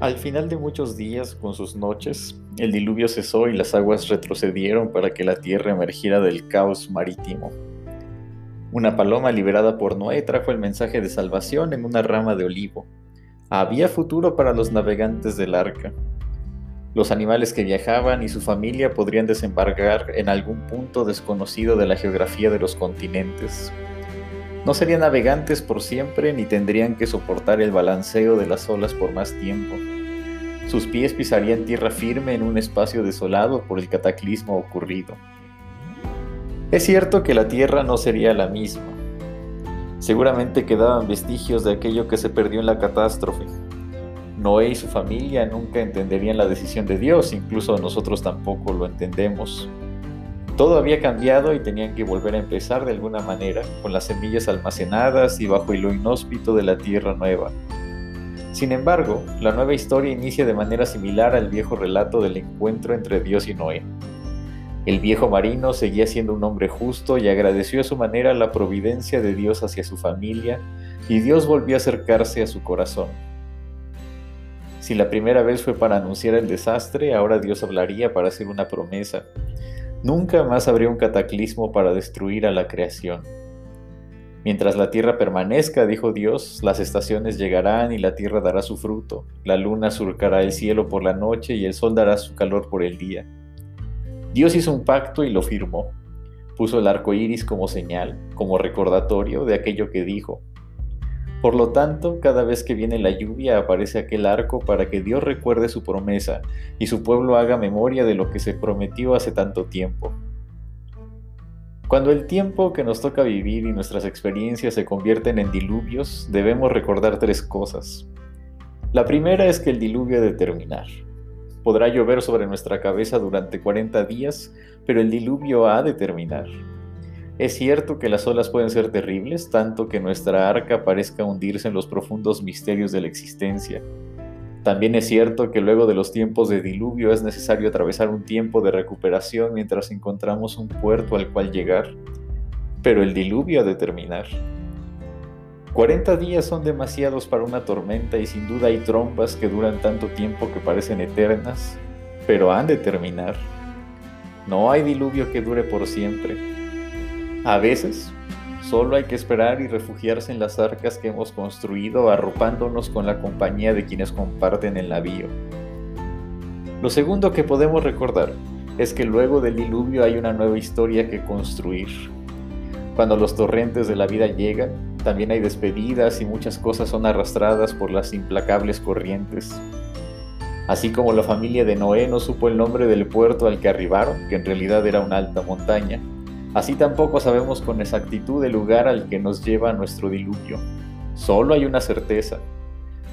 Al final de muchos días, con sus noches, el diluvio cesó y las aguas retrocedieron para que la tierra emergiera del caos marítimo. Una paloma liberada por Noé trajo el mensaje de salvación en una rama de olivo. Había futuro para los navegantes del arca. Los animales que viajaban y su familia podrían desembarcar en algún punto desconocido de la geografía de los continentes. No serían navegantes por siempre ni tendrían que soportar el balanceo de las olas por más tiempo. Sus pies pisarían tierra firme en un espacio desolado por el cataclismo ocurrido. Es cierto que la tierra no sería la misma. Seguramente quedaban vestigios de aquello que se perdió en la catástrofe. Noé y su familia nunca entenderían la decisión de Dios, incluso nosotros tampoco lo entendemos. Todo había cambiado y tenían que volver a empezar de alguna manera, con las semillas almacenadas y bajo el inhóspito de la tierra nueva. Sin embargo, la nueva historia inicia de manera similar al viejo relato del encuentro entre Dios y Noé. El viejo marino seguía siendo un hombre justo y agradeció a su manera la providencia de Dios hacia su familia, y Dios volvió a acercarse a su corazón. Si la primera vez fue para anunciar el desastre, ahora Dios hablaría para hacer una promesa. Nunca más habría un cataclismo para destruir a la creación. Mientras la tierra permanezca, dijo Dios, las estaciones llegarán y la tierra dará su fruto, la luna surcará el cielo por la noche y el sol dará su calor por el día. Dios hizo un pacto y lo firmó. Puso el arco iris como señal, como recordatorio de aquello que dijo. Por lo tanto, cada vez que viene la lluvia aparece aquel arco para que Dios recuerde su promesa y su pueblo haga memoria de lo que se prometió hace tanto tiempo. Cuando el tiempo que nos toca vivir y nuestras experiencias se convierten en diluvios, debemos recordar tres cosas. La primera es que el diluvio ha de terminar. Podrá llover sobre nuestra cabeza durante 40 días, pero el diluvio ha de terminar. Es cierto que las olas pueden ser terribles, tanto que nuestra arca parezca hundirse en los profundos misterios de la existencia. También es cierto que luego de los tiempos de diluvio es necesario atravesar un tiempo de recuperación mientras encontramos un puerto al cual llegar, pero el diluvio ha de terminar. 40 días son demasiados para una tormenta y sin duda hay trompas que duran tanto tiempo que parecen eternas, pero han de terminar. No hay diluvio que dure por siempre. A veces, solo hay que esperar y refugiarse en las arcas que hemos construido arropándonos con la compañía de quienes comparten el navío. Lo segundo que podemos recordar es que luego del diluvio hay una nueva historia que construir. Cuando los torrentes de la vida llegan, también hay despedidas y muchas cosas son arrastradas por las implacables corrientes. Así como la familia de Noé no supo el nombre del puerto al que arribaron, que en realidad era una alta montaña, Así tampoco sabemos con exactitud el lugar al que nos lleva nuestro diluvio. Solo hay una certeza.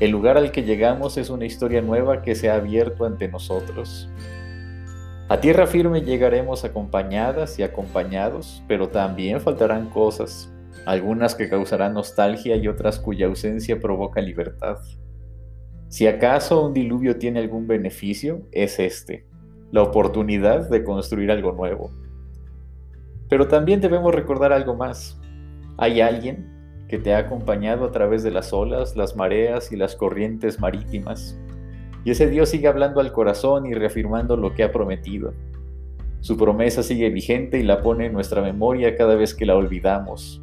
El lugar al que llegamos es una historia nueva que se ha abierto ante nosotros. A tierra firme llegaremos acompañadas y acompañados, pero también faltarán cosas, algunas que causarán nostalgia y otras cuya ausencia provoca libertad. Si acaso un diluvio tiene algún beneficio, es este, la oportunidad de construir algo nuevo. Pero también debemos recordar algo más. Hay alguien que te ha acompañado a través de las olas, las mareas y las corrientes marítimas. Y ese Dios sigue hablando al corazón y reafirmando lo que ha prometido. Su promesa sigue vigente y la pone en nuestra memoria cada vez que la olvidamos.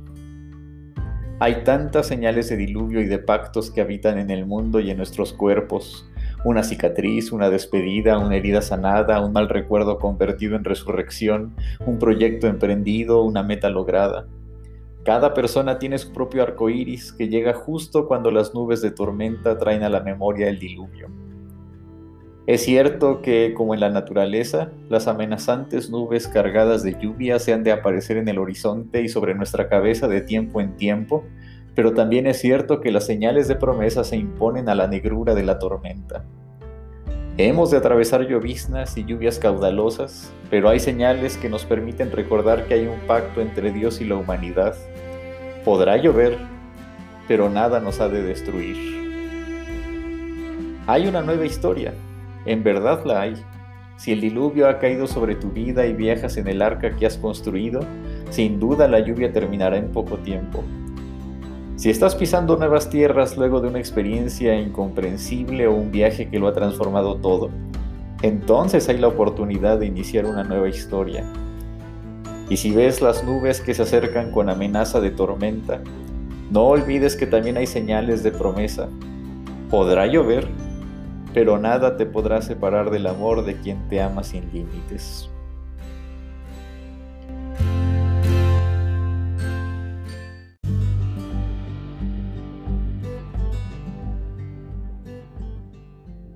Hay tantas señales de diluvio y de pactos que habitan en el mundo y en nuestros cuerpos, una cicatriz, una despedida, una herida sanada, un mal recuerdo convertido en resurrección, un proyecto emprendido, una meta lograda. Cada persona tiene su propio arco iris que llega justo cuando las nubes de tormenta traen a la memoria el diluvio. Es cierto que, como en la naturaleza, las amenazantes nubes cargadas de lluvia se han de aparecer en el horizonte y sobre nuestra cabeza de tiempo en tiempo, pero también es cierto que las señales de promesa se imponen a la negrura de la tormenta. Hemos de atravesar lloviznas y lluvias caudalosas, pero hay señales que nos permiten recordar que hay un pacto entre Dios y la humanidad. Podrá llover, pero nada nos ha de destruir. Hay una nueva historia, en verdad la hay. Si el diluvio ha caído sobre tu vida y viajas en el arca que has construido, sin duda la lluvia terminará en poco tiempo. Si estás pisando nuevas tierras luego de una experiencia incomprensible o un viaje que lo ha transformado todo, entonces hay la oportunidad de iniciar una nueva historia. Y si ves las nubes que se acercan con amenaza de tormenta, no olvides que también hay señales de promesa. Podrá llover, pero nada te podrá separar del amor de quien te ama sin límites.